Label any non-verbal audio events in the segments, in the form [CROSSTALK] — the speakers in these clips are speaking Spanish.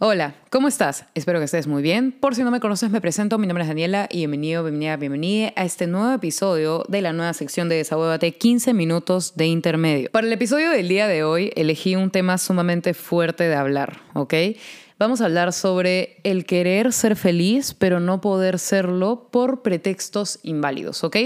Hola, ¿cómo estás? Espero que estés muy bien. Por si no me conoces, me presento. Mi nombre es Daniela y bienvenido, bienvenida, bienvenida a este nuevo episodio de la nueva sección de Desahuévate 15 minutos de intermedio. Para el episodio del día de hoy elegí un tema sumamente fuerte de hablar, ¿ok? Vamos a hablar sobre el querer ser feliz, pero no poder serlo por pretextos inválidos, ¿ok?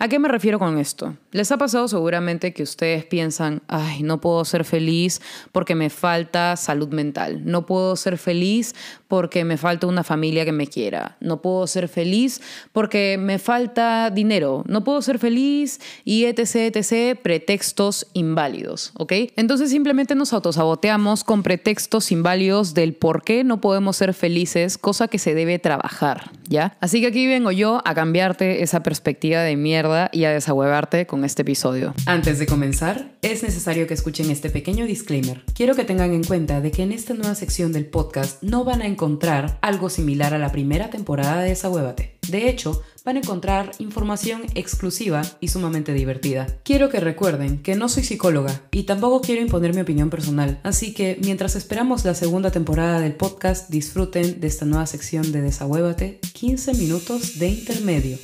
¿A qué me refiero con esto? Les ha pasado seguramente que ustedes piensan, ay, no puedo ser feliz porque me falta salud mental, no puedo ser feliz porque me falta una familia que me quiera, no puedo ser feliz porque me falta dinero, no puedo ser feliz y etc, etc, pretextos inválidos, ¿ok? Entonces simplemente nos autosaboteamos con pretextos inválidos del por qué no podemos ser felices, cosa que se debe trabajar, ¿ya? Así que aquí vengo yo a cambiarte esa perspectiva de mierda y a desahuevarte con este episodio. Antes de comenzar, es necesario que escuchen este pequeño disclaimer. Quiero que tengan en cuenta de que en esta nueva sección del podcast no van a encontrar algo similar a la primera temporada de Desahuévate. De hecho, van a encontrar información exclusiva y sumamente divertida. Quiero que recuerden que no soy psicóloga y tampoco quiero imponer mi opinión personal, así que mientras esperamos la segunda temporada del podcast, disfruten de esta nueva sección de Desahuévate, 15 minutos de intermedio.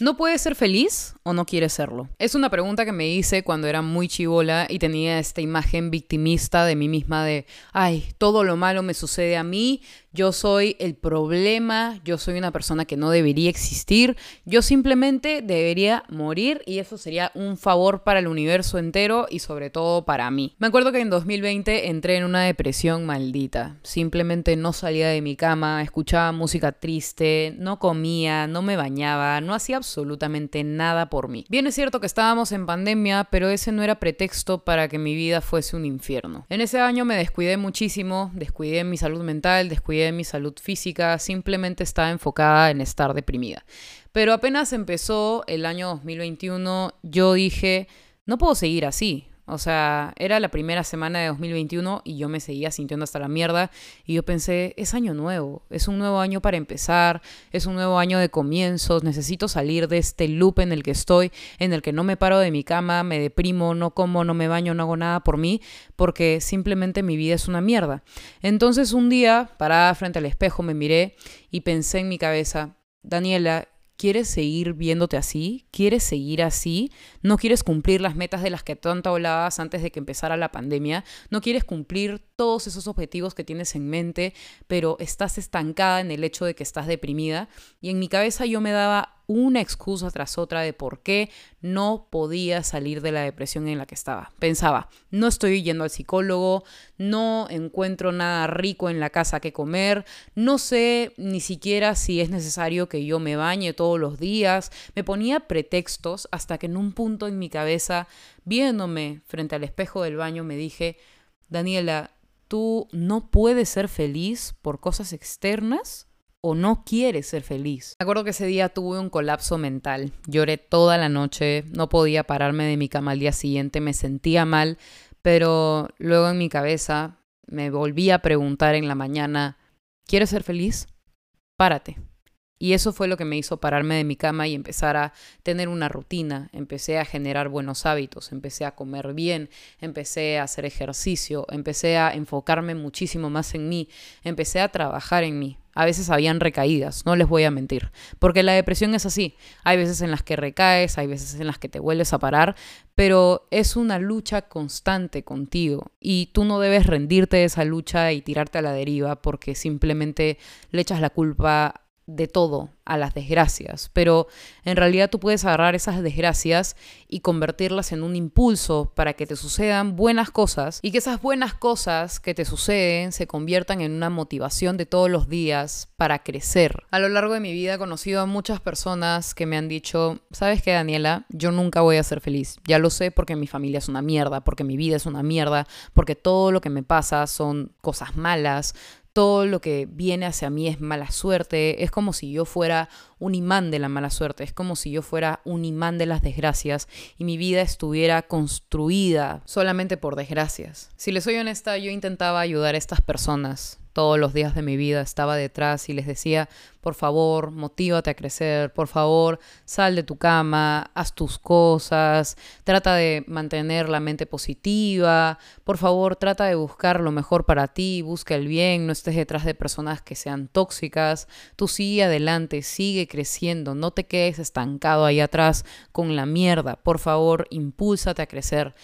¿No puedes ser feliz o no quieres serlo? Es una pregunta que me hice cuando era muy chivola y tenía esta imagen victimista de mí misma de, ay, todo lo malo me sucede a mí, yo soy el problema, yo soy una persona que no debería existir, yo simplemente debería morir y eso sería un favor para el universo entero y sobre todo para mí. Me acuerdo que en 2020 entré en una depresión maldita, simplemente no salía de mi cama, escuchaba música triste, no comía, no me bañaba, no hacía absolutamente nada por mí. Bien es cierto que estábamos en pandemia, pero ese no era pretexto para que mi vida fuese un infierno. En ese año me descuidé muchísimo, descuidé mi salud mental, descuidé mi salud física, simplemente estaba enfocada en estar deprimida. Pero apenas empezó el año 2021, yo dije, no puedo seguir así. O sea, era la primera semana de 2021 y yo me seguía sintiendo hasta la mierda. Y yo pensé, es año nuevo, es un nuevo año para empezar, es un nuevo año de comienzos, necesito salir de este loop en el que estoy, en el que no me paro de mi cama, me deprimo, no como, no me baño, no hago nada por mí, porque simplemente mi vida es una mierda. Entonces un día, parada frente al espejo, me miré y pensé en mi cabeza, Daniela, ¿Quieres seguir viéndote así? ¿Quieres seguir así? ¿No quieres cumplir las metas de las que tanto hablabas antes de que empezara la pandemia? ¿No quieres cumplir todos esos objetivos que tienes en mente, pero estás estancada en el hecho de que estás deprimida? Y en mi cabeza yo me daba una excusa tras otra de por qué no podía salir de la depresión en la que estaba. Pensaba, no estoy yendo al psicólogo, no encuentro nada rico en la casa que comer, no sé ni siquiera si es necesario que yo me bañe todos los días. Me ponía pretextos hasta que en un punto en mi cabeza, viéndome frente al espejo del baño, me dije, Daniela, tú no puedes ser feliz por cosas externas o no quieres ser feliz. Me acuerdo que ese día tuve un colapso mental. Lloré toda la noche, no podía pararme de mi cama al día siguiente, me sentía mal, pero luego en mi cabeza me volví a preguntar en la mañana, ¿quieres ser feliz? Párate. Y eso fue lo que me hizo pararme de mi cama y empezar a tener una rutina. Empecé a generar buenos hábitos, empecé a comer bien, empecé a hacer ejercicio, empecé a enfocarme muchísimo más en mí, empecé a trabajar en mí. A veces habían recaídas, no les voy a mentir, porque la depresión es así. Hay veces en las que recaes, hay veces en las que te vuelves a parar, pero es una lucha constante contigo y tú no debes rendirte de esa lucha y tirarte a la deriva porque simplemente le echas la culpa de todo a las desgracias, pero en realidad tú puedes agarrar esas desgracias y convertirlas en un impulso para que te sucedan buenas cosas y que esas buenas cosas que te suceden se conviertan en una motivación de todos los días para crecer. A lo largo de mi vida he conocido a muchas personas que me han dicho, ¿sabes qué Daniela? Yo nunca voy a ser feliz. Ya lo sé porque mi familia es una mierda, porque mi vida es una mierda, porque todo lo que me pasa son cosas malas, todo lo que viene hacia mí es mala suerte, es como si yo fuera un imán de la mala suerte, es como si yo fuera un imán de las desgracias y mi vida estuviera construida solamente por desgracias. Si les soy honesta, yo intentaba ayudar a estas personas, todos los días de mi vida estaba detrás y les decía, por favor, motívate a crecer, por favor, sal de tu cama, haz tus cosas, trata de mantener la mente positiva, por favor, trata de buscar lo mejor para ti, busca el bien, no estés detrás de personas que sean tóxicas, tú sigue adelante, sigue creciendo, no te quedes estancado ahí atrás con la mierda, por favor, impúlsate a crecer.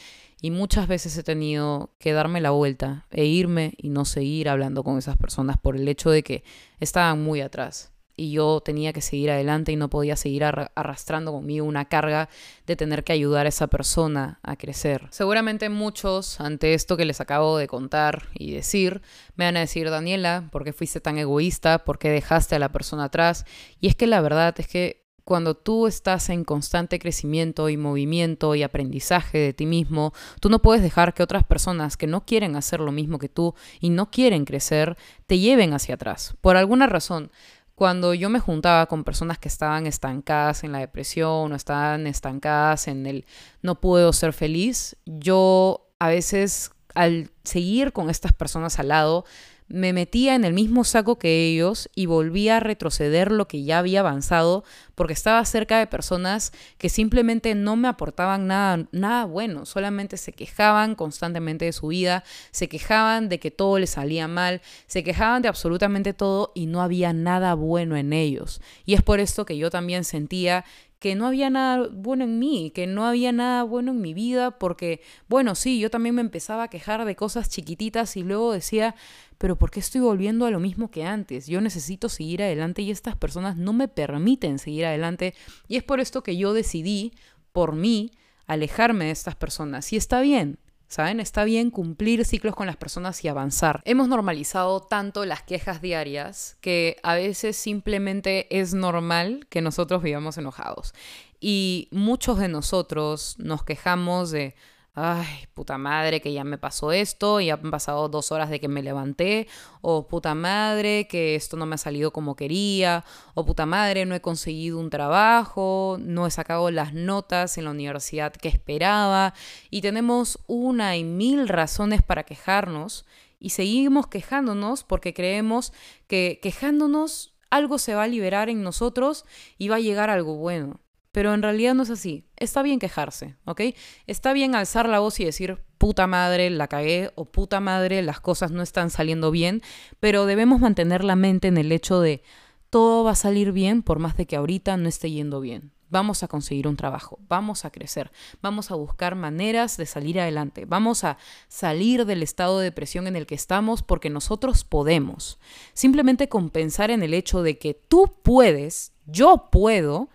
Y muchas veces he tenido que darme la vuelta e irme y no seguir hablando con esas personas por el hecho de que estaban muy atrás. Y yo tenía que seguir adelante y no podía seguir arrastrando conmigo una carga de tener que ayudar a esa persona a crecer. Seguramente muchos, ante esto que les acabo de contar y decir, me van a decir, Daniela, ¿por qué fuiste tan egoísta? ¿Por qué dejaste a la persona atrás? Y es que la verdad es que cuando tú estás en constante crecimiento y movimiento y aprendizaje de ti mismo, tú no puedes dejar que otras personas que no quieren hacer lo mismo que tú y no quieren crecer, te lleven hacia atrás. Por alguna razón, cuando yo me juntaba con personas que estaban estancadas en la depresión o estaban estancadas en el no puedo ser feliz, yo a veces al seguir con estas personas al lado, me metía en el mismo saco que ellos y volvía a retroceder lo que ya había avanzado porque estaba cerca de personas que simplemente no me aportaban nada, nada bueno, solamente se quejaban constantemente de su vida, se quejaban de que todo les salía mal, se quejaban de absolutamente todo y no había nada bueno en ellos. Y es por esto que yo también sentía que no había nada bueno en mí, que no había nada bueno en mi vida, porque, bueno, sí, yo también me empezaba a quejar de cosas chiquititas y luego decía, pero ¿por qué estoy volviendo a lo mismo que antes? Yo necesito seguir adelante y estas personas no me permiten seguir adelante y es por esto que yo decidí, por mí, alejarme de estas personas. Y está bien, ¿Saben? Está bien cumplir ciclos con las personas y avanzar. Hemos normalizado tanto las quejas diarias que a veces simplemente es normal que nosotros vivamos enojados. Y muchos de nosotros nos quejamos de ay, puta madre, que ya me pasó esto, y han pasado dos horas de que me levanté, o puta madre, que esto no me ha salido como quería, o puta madre, no he conseguido un trabajo, no he sacado las notas en la universidad que esperaba, y tenemos una y mil razones para quejarnos, y seguimos quejándonos porque creemos que quejándonos algo se va a liberar en nosotros y va a llegar algo bueno. Pero en realidad no es así. Está bien quejarse, ¿ok? Está bien alzar la voz y decir, puta madre, la cagué, o puta madre, las cosas no están saliendo bien, pero debemos mantener la mente en el hecho de, todo va a salir bien por más de que ahorita no esté yendo bien. Vamos a conseguir un trabajo, vamos a crecer, vamos a buscar maneras de salir adelante, vamos a salir del estado de depresión en el que estamos porque nosotros podemos. Simplemente compensar en el hecho de que tú puedes, yo puedo,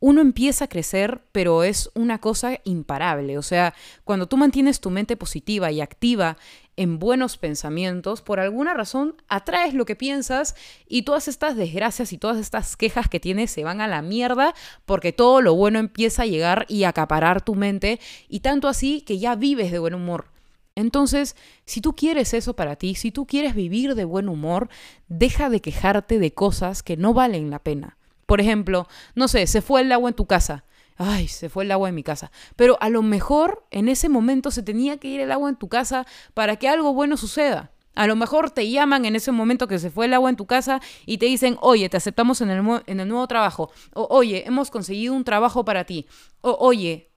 uno empieza a crecer, pero es una cosa imparable. O sea, cuando tú mantienes tu mente positiva y activa en buenos pensamientos, por alguna razón atraes lo que piensas y todas estas desgracias y todas estas quejas que tienes se van a la mierda porque todo lo bueno empieza a llegar y acaparar tu mente y tanto así que ya vives de buen humor. Entonces, si tú quieres eso para ti, si tú quieres vivir de buen humor, deja de quejarte de cosas que no valen la pena. Por ejemplo, no sé, se fue el agua en tu casa. Ay, se fue el agua en mi casa. Pero a lo mejor en ese momento se tenía que ir el agua en tu casa para que algo bueno suceda. A lo mejor te llaman en ese momento que se fue el agua en tu casa y te dicen, oye, te aceptamos en el, en el nuevo trabajo. O oye, hemos conseguido un trabajo para ti. O oye,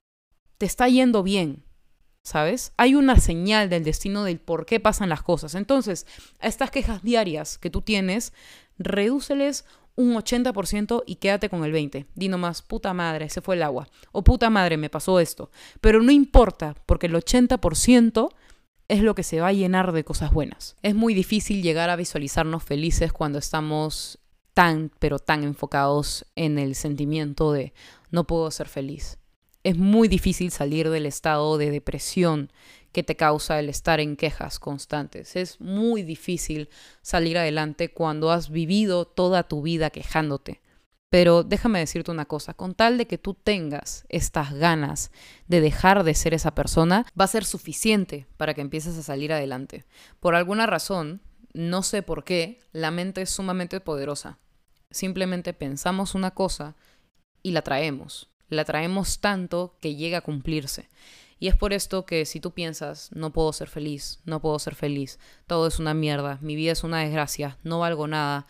te está yendo bien. ¿Sabes? Hay una señal del destino del por qué pasan las cosas. Entonces, a estas quejas diarias que tú tienes, redúceles un 80% y quédate con el 20%. Di nomás, puta madre, se fue el agua. O puta madre, me pasó esto. Pero no importa, porque el 80% es lo que se va a llenar de cosas buenas. Es muy difícil llegar a visualizarnos felices cuando estamos tan, pero tan enfocados en el sentimiento de no puedo ser feliz. Es muy difícil salir del estado de depresión que te causa el estar en quejas constantes. Es muy difícil salir adelante cuando has vivido toda tu vida quejándote. Pero déjame decirte una cosa, con tal de que tú tengas estas ganas de dejar de ser esa persona, va a ser suficiente para que empieces a salir adelante. Por alguna razón, no sé por qué, la mente es sumamente poderosa. Simplemente pensamos una cosa y la traemos. La traemos tanto que llega a cumplirse. Y es por esto que si tú piensas, no puedo ser feliz, no puedo ser feliz, todo es una mierda, mi vida es una desgracia, no valgo nada,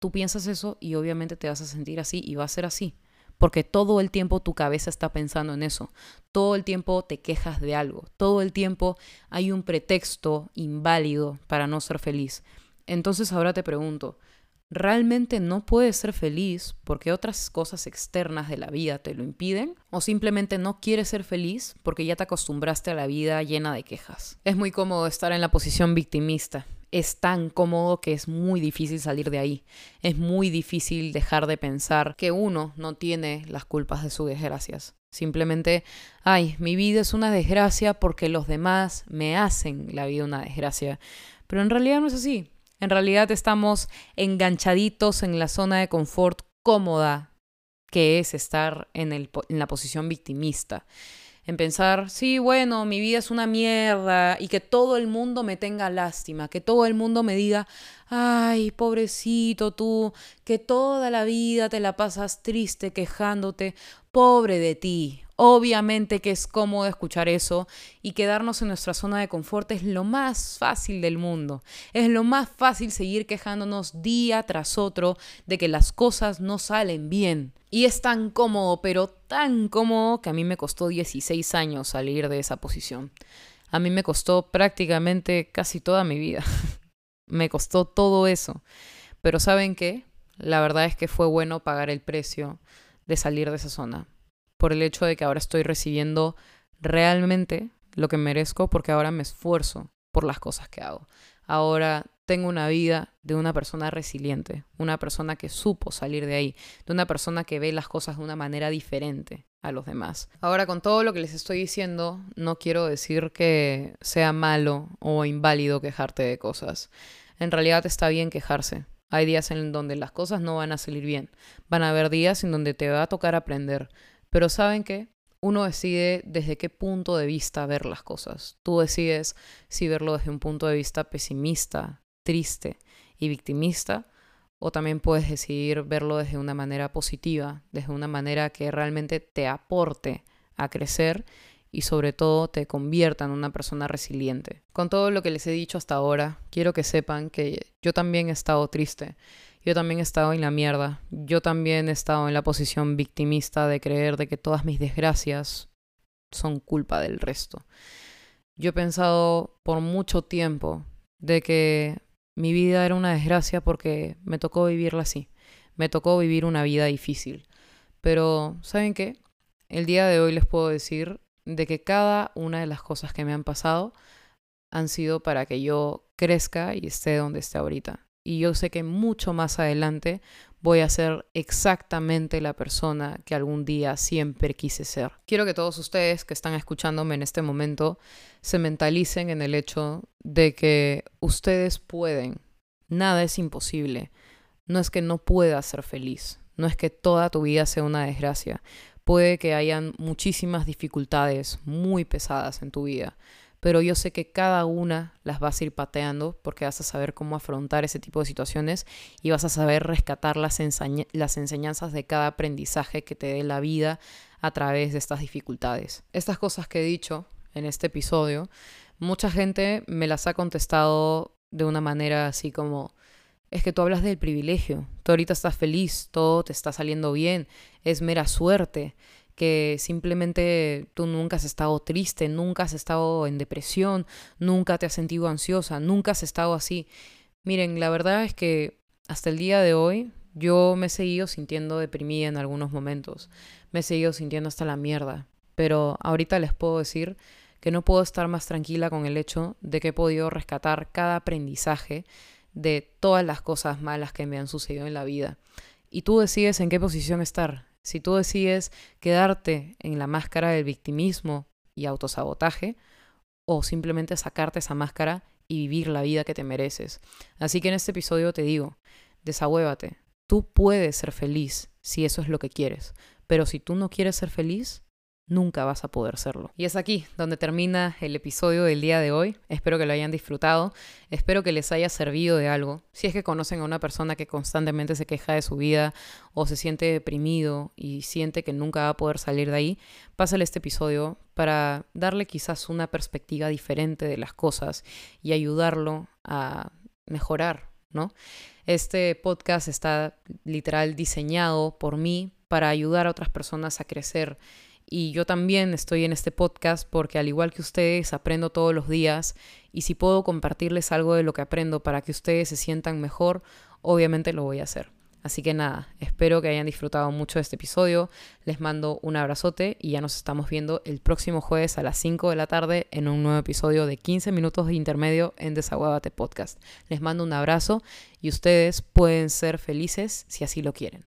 tú piensas eso y obviamente te vas a sentir así y va a ser así. Porque todo el tiempo tu cabeza está pensando en eso. Todo el tiempo te quejas de algo. Todo el tiempo hay un pretexto inválido para no ser feliz. Entonces ahora te pregunto, ¿realmente no puedes ser feliz porque otras cosas externas de la vida te lo impiden? ¿O simplemente no quieres ser feliz porque ya te acostumbraste a la vida llena de quejas? Es muy cómodo estar en la posición victimista es tan cómodo que es muy difícil salir de ahí. Es muy difícil dejar de pensar que uno no tiene las culpas de sus desgracias. Simplemente, ay, mi vida es una desgracia porque los demás me hacen la vida una desgracia. Pero en realidad no es así. En realidad estamos enganchaditos en la zona de confort cómoda que es estar en, el, en la posición victimista. En pensar, sí, bueno, mi vida es una mierda y que todo el mundo me tenga lástima, que todo el mundo me diga, ay, pobrecito tú, que toda la vida te la pasas triste quejándote, pobre de ti, Obviamente que es cómodo escuchar eso y quedarnos en nuestra zona de confort es lo más fácil del mundo. Es lo más fácil seguir quejándonos día tras otro de que las cosas no salen bien. Y es tan cómodo, pero tan cómodo que a mí me costó 16 años salir de esa posición. A mí me costó prácticamente casi toda mi vida. [LAUGHS] me costó todo eso. Pero ¿saben qué? La verdad es que fue bueno pagar el precio de salir de esa zona por el hecho de que ahora estoy recibiendo realmente lo que merezco porque ahora me esfuerzo por las cosas que hago. Ahora tengo una vida de una persona resiliente, una persona que supo salir de ahí, de una persona que ve las cosas de una manera diferente a los demás. Ahora con todo lo que les estoy diciendo, no quiero decir que sea malo o inválido quejarte de cosas. En realidad está bien quejarse. Hay días en donde las cosas no van a salir bien. Van a haber días en donde te va a tocar aprender. Pero ¿saben qué? Uno decide desde qué punto de vista ver las cosas. Tú decides si verlo desde un punto de vista pesimista, triste y victimista, o también puedes decidir verlo desde una manera positiva, desde una manera que realmente te aporte a crecer y sobre todo te convierta en una persona resiliente. Con todo lo que les he dicho hasta ahora, quiero que sepan que yo también he estado triste yo también he estado en la mierda. Yo también he estado en la posición victimista de creer de que todas mis desgracias son culpa del resto. Yo he pensado por mucho tiempo de que mi vida era una desgracia porque me tocó vivirla así. Me tocó vivir una vida difícil. Pero, ¿saben qué? El día de hoy les puedo decir de que cada una de las cosas que me han pasado han sido para que yo crezca y esté donde esté ahorita y yo sé que mucho más adelante voy a ser exactamente la persona que algún día siempre quise ser. Quiero que todos ustedes que están escuchándome en este momento se mentalicen en el hecho de que ustedes pueden, nada es imposible. No es que no puedas ser feliz, no es que toda tu vida sea una desgracia. Puede que hayan muchísimas dificultades muy pesadas en tu vida pero yo sé que cada una las vas a ir pateando porque vas a saber cómo afrontar ese tipo de situaciones y vas a saber rescatar las, las enseñanzas de cada aprendizaje que te dé la vida a través de estas dificultades. Estas cosas que he dicho en este episodio, mucha gente me las ha contestado de una manera así como, es que tú hablas del privilegio, tú ahorita estás feliz, todo te está saliendo bien, es mera suerte que simplemente tú nunca has estado triste, nunca has estado en depresión, nunca te has sentido ansiosa, nunca has estado así. Miren, la verdad es que hasta el día de hoy yo me he seguido sintiendo deprimida en algunos momentos, me he seguido sintiendo hasta la mierda, pero ahorita les puedo decir que no puedo estar más tranquila con el hecho de que he podido rescatar cada aprendizaje de todas las cosas malas que me han sucedido en la vida. Y tú decides en qué posición estar, si tú decides quedarte en la máscara del victimismo y autosabotaje, o simplemente sacarte esa máscara y vivir la vida que te mereces. Así que en este episodio te digo, desahuévate. Tú puedes ser feliz si eso es lo que quieres, pero si tú no quieres ser feliz, nunca vas a poder serlo. Y es aquí donde termina el episodio del día de hoy. Espero que lo hayan disfrutado, espero que les haya servido de algo. Si es que conocen a una persona que constantemente se queja de su vida o se siente deprimido y siente que nunca va a poder salir de ahí, pásale este episodio para darle quizás una perspectiva diferente de las cosas y ayudarlo a mejorar, ¿no? Este podcast está literal diseñado por mí para ayudar a otras personas a crecer y yo también estoy en este podcast porque al igual que ustedes aprendo todos los días y si puedo compartirles algo de lo que aprendo para que ustedes se sientan mejor, obviamente lo voy a hacer. Así que nada, espero que hayan disfrutado mucho de este episodio. Les mando un abrazote y ya nos estamos viendo el próximo jueves a las 5 de la tarde en un nuevo episodio de 15 minutos de intermedio en Desaguabate Podcast. Les mando un abrazo y ustedes pueden ser felices si así lo quieren.